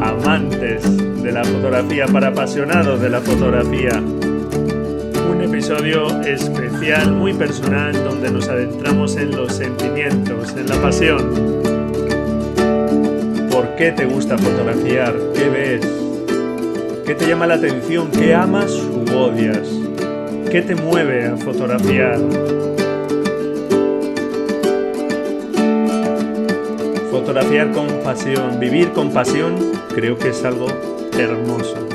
amantes de la fotografía, para apasionados de la fotografía. Un episodio especial, muy personal, donde nos adentramos en los sentimientos, en la pasión. ¿Por qué te gusta fotografiar? ¿Qué ves? ¿Qué te llama la atención? ¿Qué amas u odias? ¿Qué te mueve a fotografiar? Fotografiar con pasión, vivir con pasión, creo que es algo hermoso.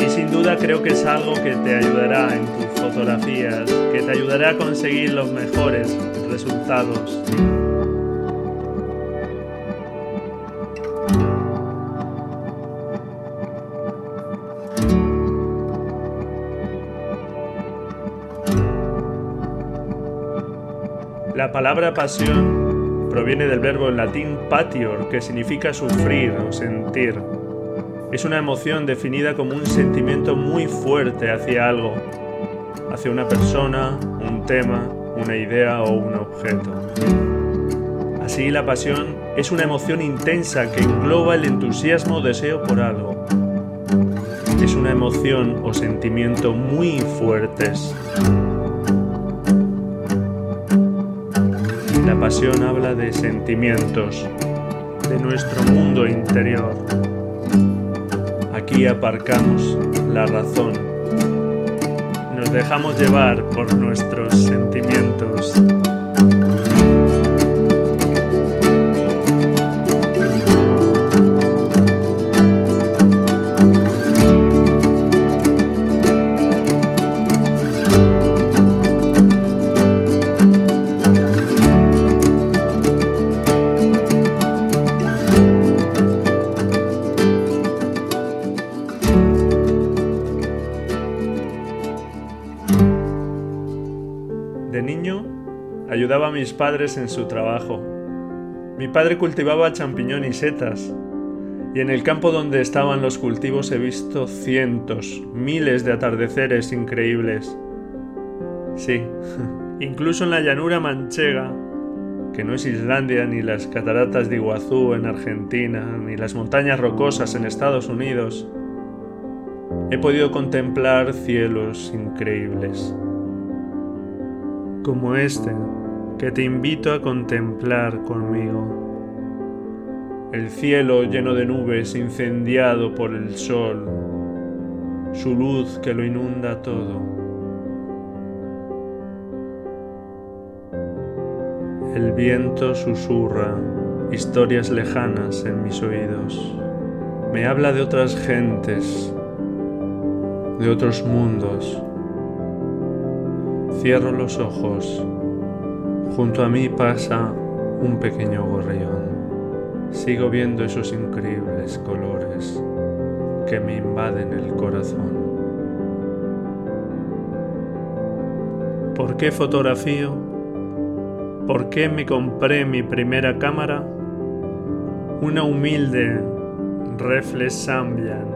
Y sin duda creo que es algo que te ayudará en tus fotografías, que te ayudará a conseguir los mejores resultados. La palabra pasión proviene del verbo en latín patior, que significa sufrir o sentir. Es una emoción definida como un sentimiento muy fuerte hacia algo, hacia una persona, un tema, una idea o un objeto. Así la pasión es una emoción intensa que engloba el entusiasmo o deseo por algo. Es una emoción o sentimiento muy fuertes. La pasión habla de sentimientos, de nuestro mundo interior. Aquí aparcamos la razón. Nos dejamos llevar por nuestros sentimientos. Mis padres en su trabajo. Mi padre cultivaba champiñón y setas, y en el campo donde estaban los cultivos he visto cientos, miles de atardeceres increíbles. Sí, incluso en la llanura manchega, que no es Islandia ni las cataratas de Iguazú en Argentina, ni las montañas rocosas en Estados Unidos, he podido contemplar cielos increíbles como este que te invito a contemplar conmigo. El cielo lleno de nubes incendiado por el sol, su luz que lo inunda todo. El viento susurra historias lejanas en mis oídos. Me habla de otras gentes, de otros mundos Cierro los ojos. Junto a mí pasa un pequeño gorrión. Sigo viendo esos increíbles colores que me invaden el corazón. ¿Por qué fotografío? ¿Por qué me compré mi primera cámara? Una humilde Reflex Sambian,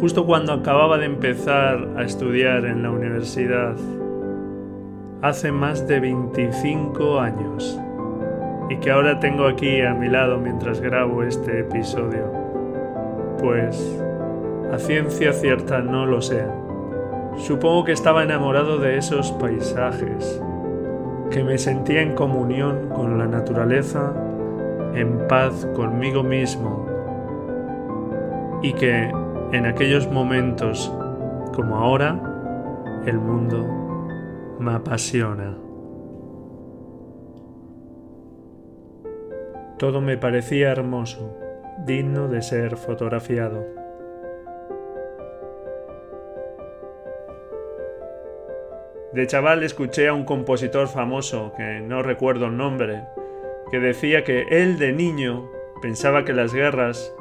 justo cuando acababa de empezar a estudiar en la universidad hace más de 25 años y que ahora tengo aquí a mi lado mientras grabo este episodio. Pues a ciencia cierta no lo sé. Supongo que estaba enamorado de esos paisajes, que me sentía en comunión con la naturaleza, en paz conmigo mismo y que en aquellos momentos como ahora el mundo me apasiona. Todo me parecía hermoso, digno de ser fotografiado. De chaval escuché a un compositor famoso, que no recuerdo el nombre, que decía que él de niño pensaba que las guerras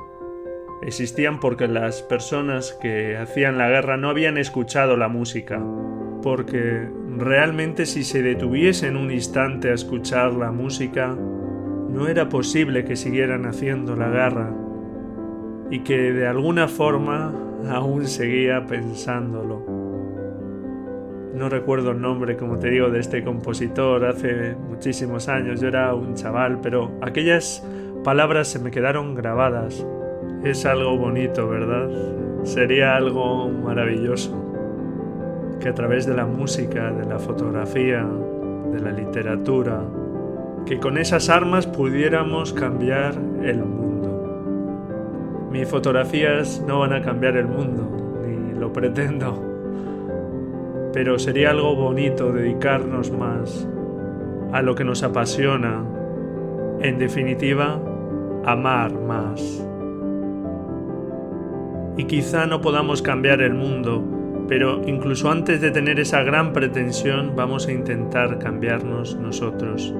existían porque las personas que hacían la guerra no habían escuchado la música, porque realmente si se detuviesen un instante a escuchar la música, no era posible que siguieran haciendo la guerra y que de alguna forma aún seguía pensándolo. No recuerdo el nombre, como te digo, de este compositor hace muchísimos años, yo era un chaval, pero aquellas palabras se me quedaron grabadas. Es algo bonito, ¿verdad? Sería algo maravilloso que a través de la música, de la fotografía, de la literatura, que con esas armas pudiéramos cambiar el mundo. Mis fotografías no van a cambiar el mundo, ni lo pretendo, pero sería algo bonito dedicarnos más a lo que nos apasiona, en definitiva, amar más. Y quizá no podamos cambiar el mundo, pero incluso antes de tener esa gran pretensión vamos a intentar cambiarnos nosotros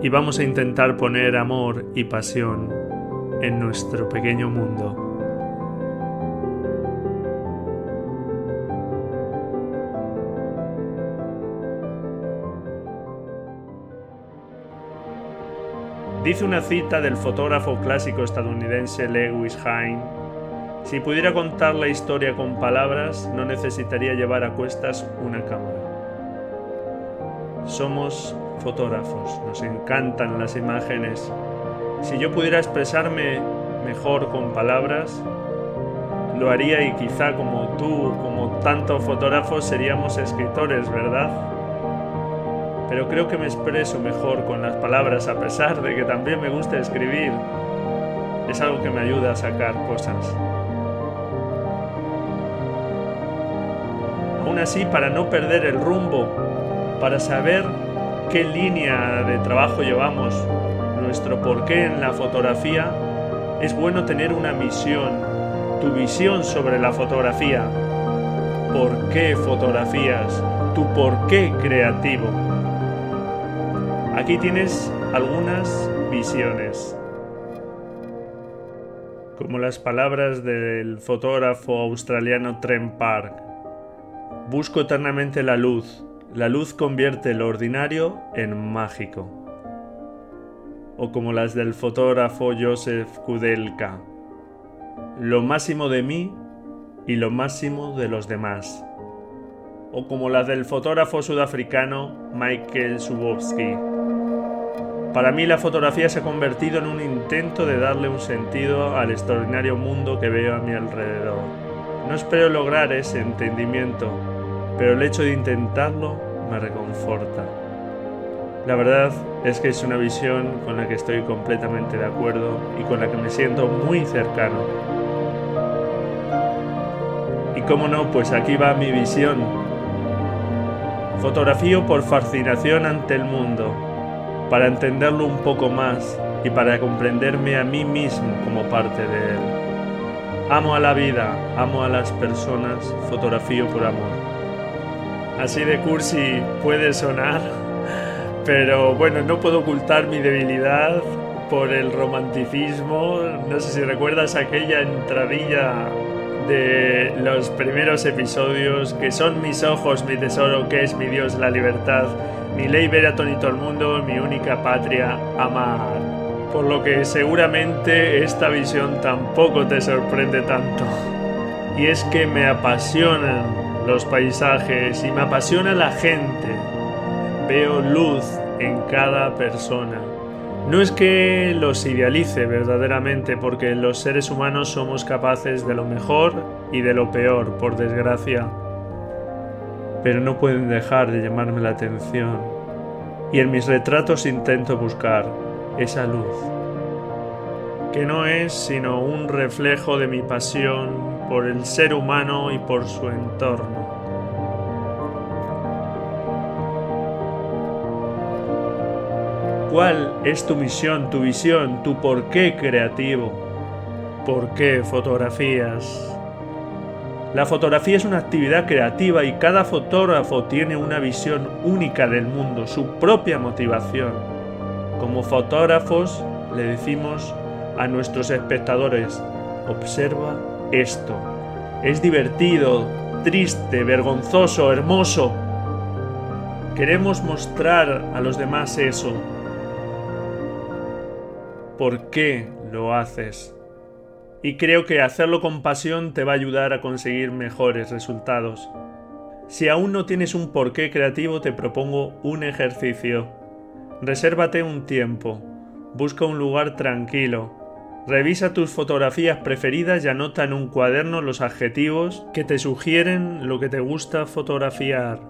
y vamos a intentar poner amor y pasión en nuestro pequeño mundo. Dice una cita del fotógrafo clásico estadounidense Lewis Hine, si pudiera contar la historia con palabras, no necesitaría llevar a cuestas una cámara. Somos fotógrafos, nos encantan las imágenes. Si yo pudiera expresarme mejor con palabras, lo haría y quizá como tú, como tantos fotógrafos, seríamos escritores, ¿verdad? Pero creo que me expreso mejor con las palabras a pesar de que también me gusta escribir. Es algo que me ayuda a sacar cosas. Aún así, para no perder el rumbo, para saber qué línea de trabajo llevamos, nuestro porqué en la fotografía, es bueno tener una misión, tu visión sobre la fotografía. ¿Por qué fotografías? Tu porqué creativo. Aquí tienes algunas visiones. Como las palabras del fotógrafo australiano Trent Park. Busco eternamente la luz, la luz convierte lo ordinario en mágico. O como las del fotógrafo Joseph Kudelka. Lo máximo de mí y lo máximo de los demás. O como las del fotógrafo sudafricano Michael Subowski. Para mí la fotografía se ha convertido en un intento de darle un sentido al extraordinario mundo que veo a mi alrededor. No espero lograr ese entendimiento, pero el hecho de intentarlo me reconforta. La verdad es que es una visión con la que estoy completamente de acuerdo y con la que me siento muy cercano. Y cómo no, pues aquí va mi visión. Fotografío por fascinación ante el mundo, para entenderlo un poco más y para comprenderme a mí mismo como parte de él. Amo a la vida, amo a las personas, fotografío por amor. Así de cursi puede sonar, pero bueno, no puedo ocultar mi debilidad por el romanticismo. No sé si recuerdas aquella entradilla de los primeros episodios, que son mis ojos, mi tesoro, que es mi Dios, la libertad, mi ley ver a todo el mundo, mi única patria, amar. Por lo que seguramente esta visión tampoco te sorprende tanto. Y es que me apasionan los paisajes y me apasiona la gente. Veo luz en cada persona. No es que los idealice verdaderamente, porque los seres humanos somos capaces de lo mejor y de lo peor, por desgracia. Pero no pueden dejar de llamarme la atención. Y en mis retratos intento buscar esa luz, que no es sino un reflejo de mi pasión por el ser humano y por su entorno. ¿Cuál es tu misión, tu visión, tu porqué creativo? ¿Por qué fotografías? La fotografía es una actividad creativa y cada fotógrafo tiene una visión única del mundo, su propia motivación. Como fotógrafos le decimos a nuestros espectadores, observa esto. Es divertido, triste, vergonzoso, hermoso. Queremos mostrar a los demás eso. ¿Por qué lo haces? Y creo que hacerlo con pasión te va a ayudar a conseguir mejores resultados. Si aún no tienes un porqué creativo, te propongo un ejercicio. Resérvate un tiempo, busca un lugar tranquilo, revisa tus fotografías preferidas y anota en un cuaderno los adjetivos que te sugieren lo que te gusta fotografiar,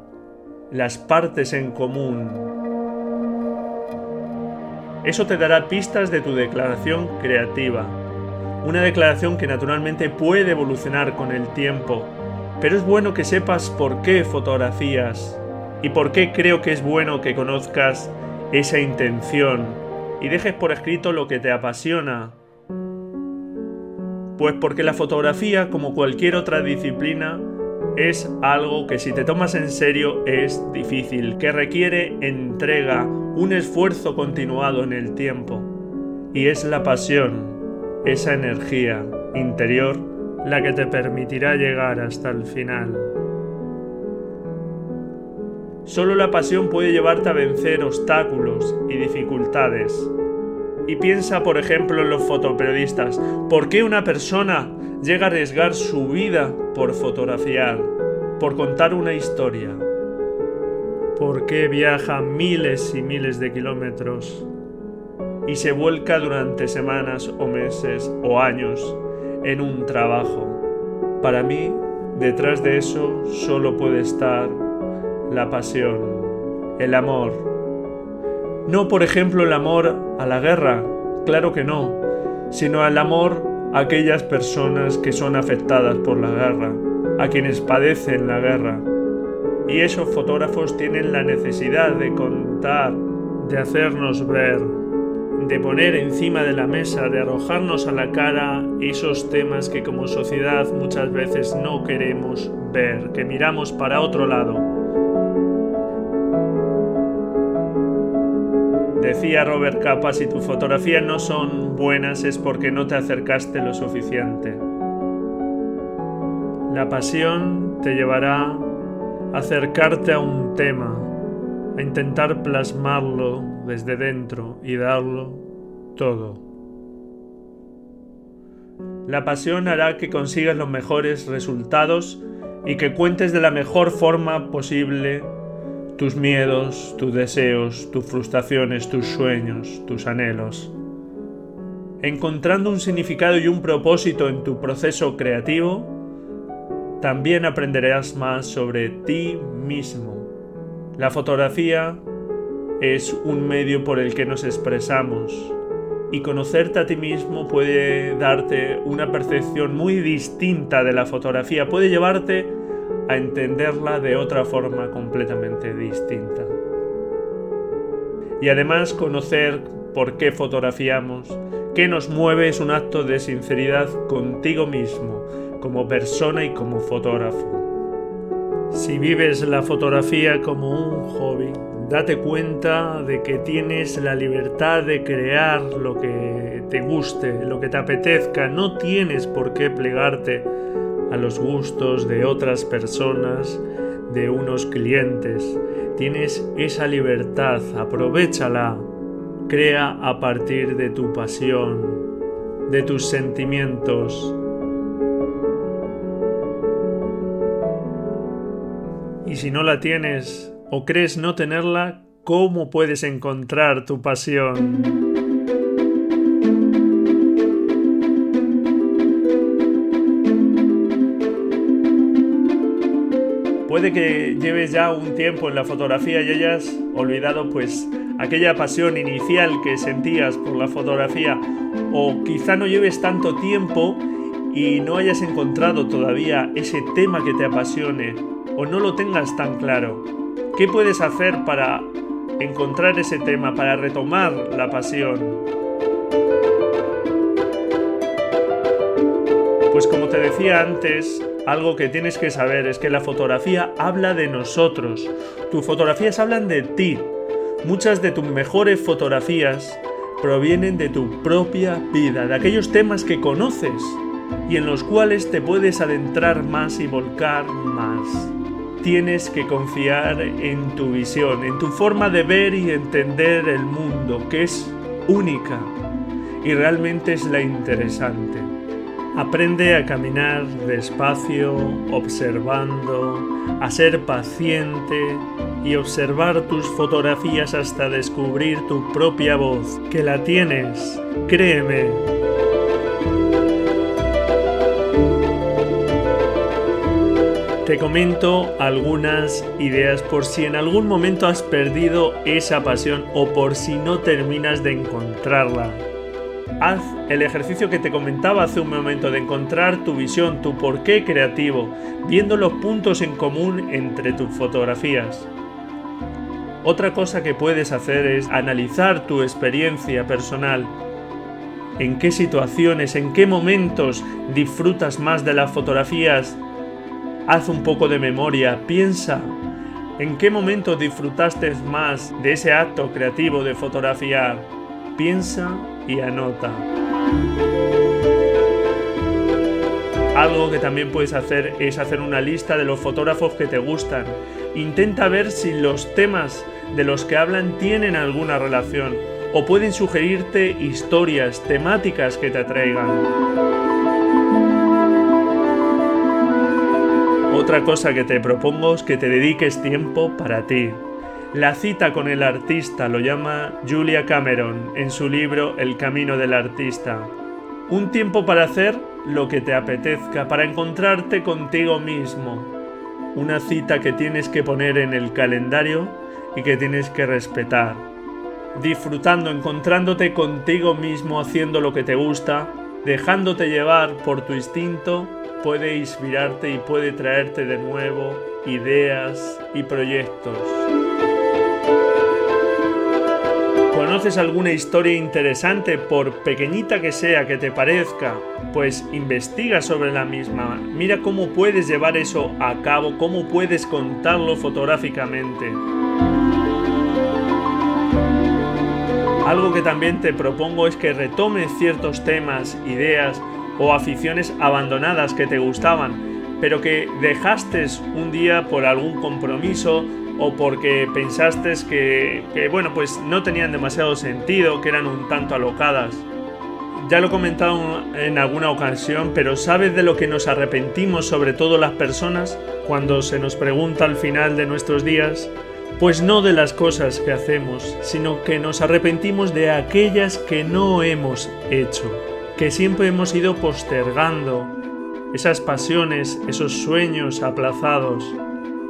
las partes en común. Eso te dará pistas de tu declaración creativa, una declaración que naturalmente puede evolucionar con el tiempo pero es bueno que sepas por qué fotografías y por qué creo que es bueno que conozcas esa intención y dejes por escrito lo que te apasiona. Pues porque la fotografía, como cualquier otra disciplina, es algo que si te tomas en serio es difícil, que requiere entrega, un esfuerzo continuado en el tiempo. Y es la pasión, esa energía interior la que te permitirá llegar hasta el final. Solo la pasión puede llevarte a vencer obstáculos y dificultades. Y piensa, por ejemplo, en los fotoperiodistas. ¿Por qué una persona llega a arriesgar su vida por fotografiar, por contar una historia? ¿Por qué viaja miles y miles de kilómetros y se vuelca durante semanas o meses o años en un trabajo. Para mí, detrás de eso solo puede estar la pasión, el amor. No, por ejemplo, el amor a la guerra, claro que no, sino el amor a aquellas personas que son afectadas por la guerra, a quienes padecen la guerra. Y esos fotógrafos tienen la necesidad de contar, de hacernos ver de poner encima de la mesa, de arrojarnos a la cara esos temas que como sociedad muchas veces no queremos ver, que miramos para otro lado. Decía Robert Capa, si tus fotografías no son buenas es porque no te acercaste lo suficiente. La pasión te llevará a acercarte a un tema, a intentar plasmarlo desde dentro y darlo todo. La pasión hará que consigas los mejores resultados y que cuentes de la mejor forma posible tus miedos, tus deseos, tus frustraciones, tus sueños, tus anhelos. Encontrando un significado y un propósito en tu proceso creativo, también aprenderás más sobre ti mismo la fotografía es un medio por el que nos expresamos y conocerte a ti mismo puede darte una percepción muy distinta de la fotografía, puede llevarte a entenderla de otra forma completamente distinta. Y además conocer por qué fotografiamos, qué nos mueve es un acto de sinceridad contigo mismo, como persona y como fotógrafo. Si vives la fotografía como un hobby, date cuenta de que tienes la libertad de crear lo que te guste, lo que te apetezca. No tienes por qué plegarte a los gustos de otras personas, de unos clientes. Tienes esa libertad, aprovechala. Crea a partir de tu pasión, de tus sentimientos, Y si no la tienes o crees no tenerla, ¿cómo puedes encontrar tu pasión? Puede que lleves ya un tiempo en la fotografía y hayas olvidado pues aquella pasión inicial que sentías por la fotografía o quizá no lleves tanto tiempo y no hayas encontrado todavía ese tema que te apasione o no lo tengas tan claro, ¿qué puedes hacer para encontrar ese tema, para retomar la pasión? Pues como te decía antes, algo que tienes que saber es que la fotografía habla de nosotros. Tus fotografías hablan de ti. Muchas de tus mejores fotografías provienen de tu propia vida, de aquellos temas que conoces y en los cuales te puedes adentrar más y volcar más. Tienes que confiar en tu visión, en tu forma de ver y entender el mundo, que es única y realmente es la interesante. Aprende a caminar despacio, observando, a ser paciente y observar tus fotografías hasta descubrir tu propia voz, que la tienes, créeme. Te comento algunas ideas por si en algún momento has perdido esa pasión o por si no terminas de encontrarla. Haz el ejercicio que te comentaba hace un momento de encontrar tu visión, tu porqué creativo, viendo los puntos en común entre tus fotografías. Otra cosa que puedes hacer es analizar tu experiencia personal. ¿En qué situaciones, en qué momentos disfrutas más de las fotografías? Haz un poco de memoria, piensa. ¿En qué momento disfrutaste más de ese acto creativo de fotografiar? Piensa y anota. Algo que también puedes hacer es hacer una lista de los fotógrafos que te gustan. Intenta ver si los temas de los que hablan tienen alguna relación o pueden sugerirte historias, temáticas que te atraigan. Otra cosa que te propongo es que te dediques tiempo para ti, la cita con el artista lo llama Julia Cameron en su libro El camino del artista. Un tiempo para hacer lo que te apetezca, para encontrarte contigo mismo. Una cita que tienes que poner en el calendario y que tienes que respetar. Disfrutando, encontrándote contigo mismo, haciendo lo que te gusta, dejándote llevar por tu instinto, puede inspirarte y puede traerte de nuevo ideas y proyectos. ¿Conoces alguna historia interesante, por pequeñita que sea que te parezca? Pues investiga sobre la misma. Mira cómo puedes llevar eso a cabo, cómo puedes contarlo fotográficamente. Algo que también te propongo es que retomes ciertos temas, ideas o aficiones abandonadas que te gustaban, pero que dejaste un día por algún compromiso o porque pensaste que, bueno, pues no tenían demasiado sentido, que eran un tanto alocadas. Ya lo he comentado en alguna ocasión, pero ¿sabes de lo que nos arrepentimos, sobre todo las personas, cuando se nos pregunta al final de nuestros días? Pues no de las cosas que hacemos, sino que nos arrepentimos de aquellas que no hemos hecho, que siempre hemos ido postergando, esas pasiones, esos sueños aplazados.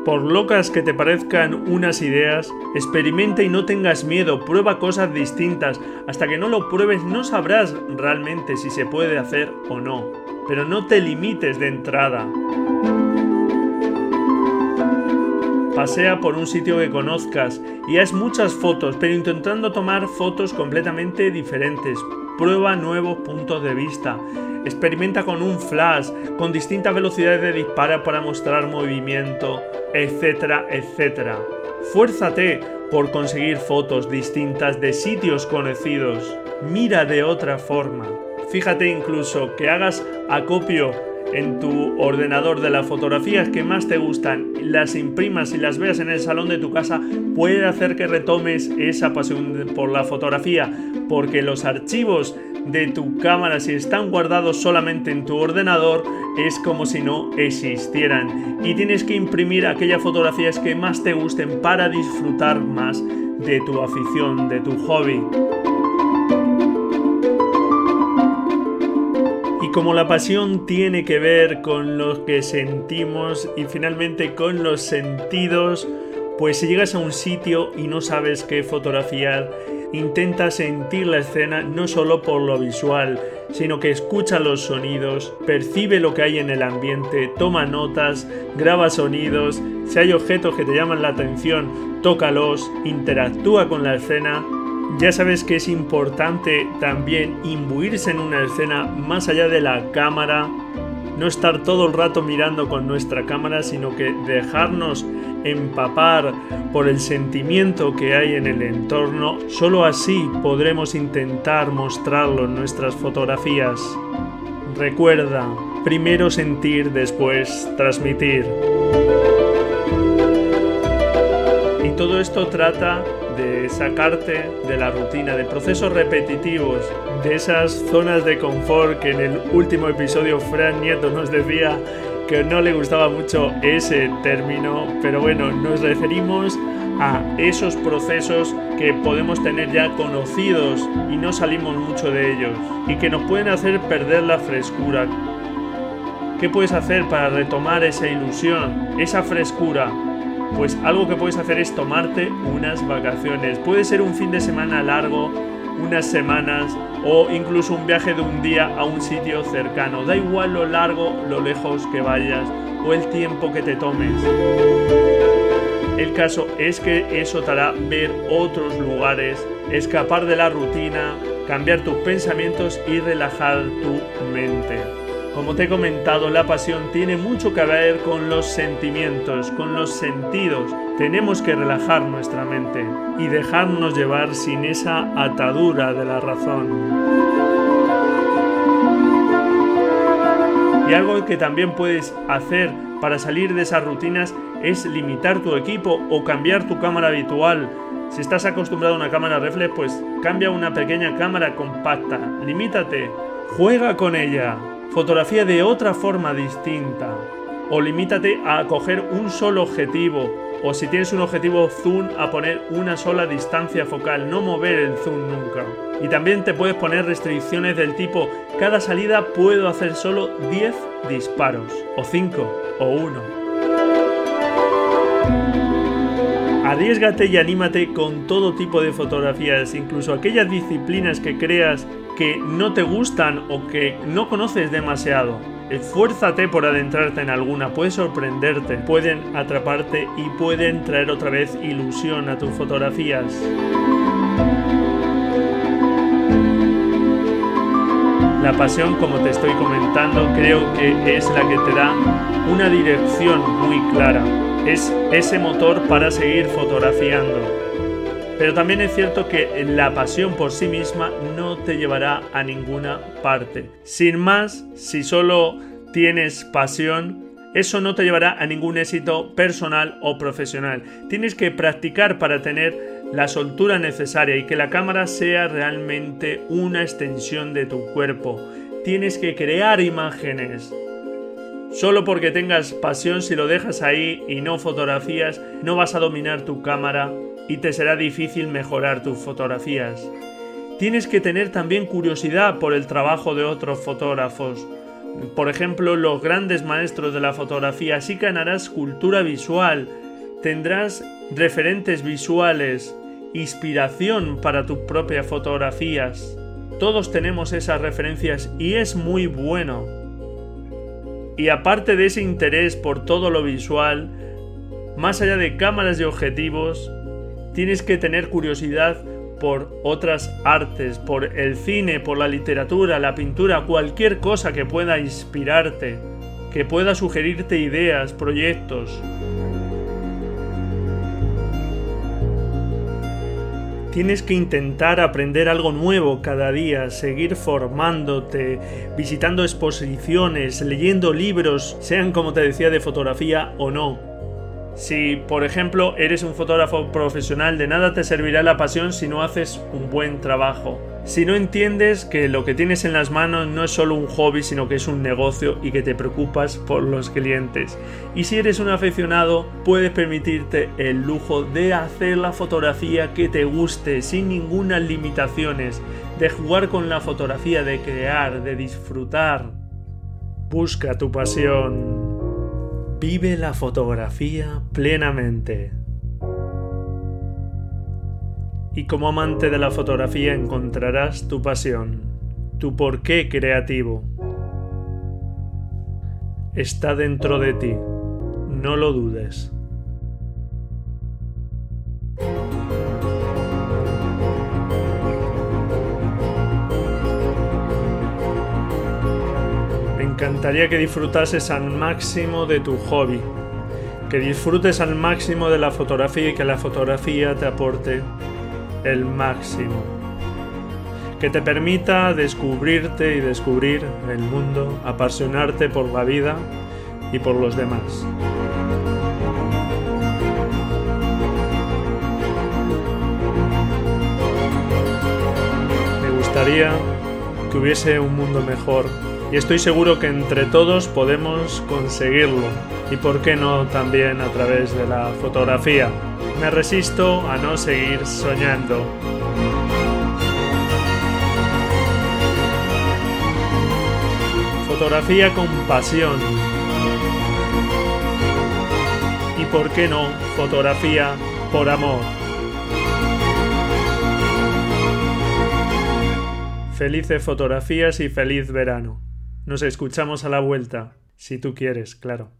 Por locas que te parezcan unas ideas, experimenta y no tengas miedo, prueba cosas distintas. Hasta que no lo pruebes no sabrás realmente si se puede hacer o no. Pero no te limites de entrada. Pasea por un sitio que conozcas y haz muchas fotos, pero intentando tomar fotos completamente diferentes. Prueba nuevos puntos de vista. Experimenta con un flash, con distintas velocidades de disparo para mostrar movimiento etcétera, etcétera. Fuérzate por conseguir fotos distintas de sitios conocidos. Mira de otra forma. Fíjate incluso que hagas acopio en tu ordenador de las fotografías que más te gustan, las imprimas y las veas en el salón de tu casa, puede hacer que retomes esa pasión por la fotografía, porque los archivos de tu cámara, si están guardados solamente en tu ordenador, es como si no existieran. Y tienes que imprimir aquellas fotografías que más te gusten para disfrutar más de tu afición, de tu hobby. Y como la pasión tiene que ver con lo que sentimos y finalmente con los sentidos, pues si llegas a un sitio y no sabes qué fotografiar, intenta sentir la escena no solo por lo visual, sino que escucha los sonidos, percibe lo que hay en el ambiente, toma notas, graba sonidos, si hay objetos que te llaman la atención, tócalos, interactúa con la escena. Ya sabes que es importante también imbuirse en una escena más allá de la cámara, no estar todo el rato mirando con nuestra cámara, sino que dejarnos empapar por el sentimiento que hay en el entorno, solo así podremos intentar mostrarlo en nuestras fotografías. Recuerda, primero sentir, después transmitir. Todo esto trata de sacarte de la rutina, de procesos repetitivos, de esas zonas de confort que en el último episodio Fran Nieto nos decía que no le gustaba mucho ese término, pero bueno, nos referimos a esos procesos que podemos tener ya conocidos y no salimos mucho de ellos y que nos pueden hacer perder la frescura. ¿Qué puedes hacer para retomar esa ilusión, esa frescura? Pues algo que puedes hacer es tomarte unas vacaciones. Puede ser un fin de semana largo, unas semanas o incluso un viaje de un día a un sitio cercano. Da igual lo largo, lo lejos que vayas o el tiempo que te tomes. El caso es que eso te hará ver otros lugares, escapar de la rutina, cambiar tus pensamientos y relajar tu mente. Como te he comentado, la pasión tiene mucho que ver con los sentimientos, con los sentidos. Tenemos que relajar nuestra mente y dejarnos llevar sin esa atadura de la razón. Y algo que también puedes hacer para salir de esas rutinas es limitar tu equipo o cambiar tu cámara habitual. Si estás acostumbrado a una cámara reflex, pues cambia una pequeña cámara compacta. Limítate, juega con ella fotografía de otra forma distinta. O limítate a coger un solo objetivo. O si tienes un objetivo zoom, a poner una sola distancia focal, no mover el zoom nunca. Y también te puedes poner restricciones del tipo, cada salida puedo hacer solo 10 disparos, o 5, o 1. Arriesgate y anímate con todo tipo de fotografías, incluso aquellas disciplinas que creas que no te gustan o que no conoces demasiado. Esfuérzate por adentrarte en alguna, puede sorprenderte, pueden atraparte y pueden traer otra vez ilusión a tus fotografías. La pasión, como te estoy comentando, creo que es la que te da una dirección muy clara. Es ese motor para seguir fotografiando. Pero también es cierto que la pasión por sí misma no te llevará a ninguna parte. Sin más, si solo tienes pasión, eso no te llevará a ningún éxito personal o profesional. Tienes que practicar para tener la soltura necesaria y que la cámara sea realmente una extensión de tu cuerpo. Tienes que crear imágenes. Solo porque tengas pasión, si lo dejas ahí y no fotografías, no vas a dominar tu cámara y te será difícil mejorar tus fotografías. Tienes que tener también curiosidad por el trabajo de otros fotógrafos. Por ejemplo, los grandes maestros de la fotografía. Así ganarás cultura visual, tendrás referentes visuales, inspiración para tus propias fotografías. Todos tenemos esas referencias y es muy bueno. Y aparte de ese interés por todo lo visual, más allá de cámaras y objetivos, tienes que tener curiosidad por otras artes, por el cine, por la literatura, la pintura, cualquier cosa que pueda inspirarte, que pueda sugerirte ideas, proyectos. Tienes que intentar aprender algo nuevo cada día, seguir formándote, visitando exposiciones, leyendo libros, sean como te decía de fotografía o no. Si, por ejemplo, eres un fotógrafo profesional, de nada te servirá la pasión si no haces un buen trabajo. Si no entiendes que lo que tienes en las manos no es solo un hobby, sino que es un negocio y que te preocupas por los clientes. Y si eres un aficionado, puedes permitirte el lujo de hacer la fotografía que te guste, sin ninguna limitaciones, de jugar con la fotografía, de crear, de disfrutar. Busca tu pasión. Vive la fotografía plenamente. Y como amante de la fotografía encontrarás tu pasión, tu porqué creativo. Está dentro de ti, no lo dudes. encantaría que disfrutases al máximo de tu hobby. Que disfrutes al máximo de la fotografía y que la fotografía te aporte el máximo. Que te permita descubrirte y descubrir el mundo, apasionarte por la vida y por los demás. Me gustaría que hubiese un mundo mejor y estoy seguro que entre todos podemos conseguirlo y por qué no también a través de la fotografía. Me resisto a no seguir soñando. Fotografía con pasión. Y por qué no, fotografía por amor. Felices fotografías y feliz verano. Nos escuchamos a la vuelta, si tú quieres, claro.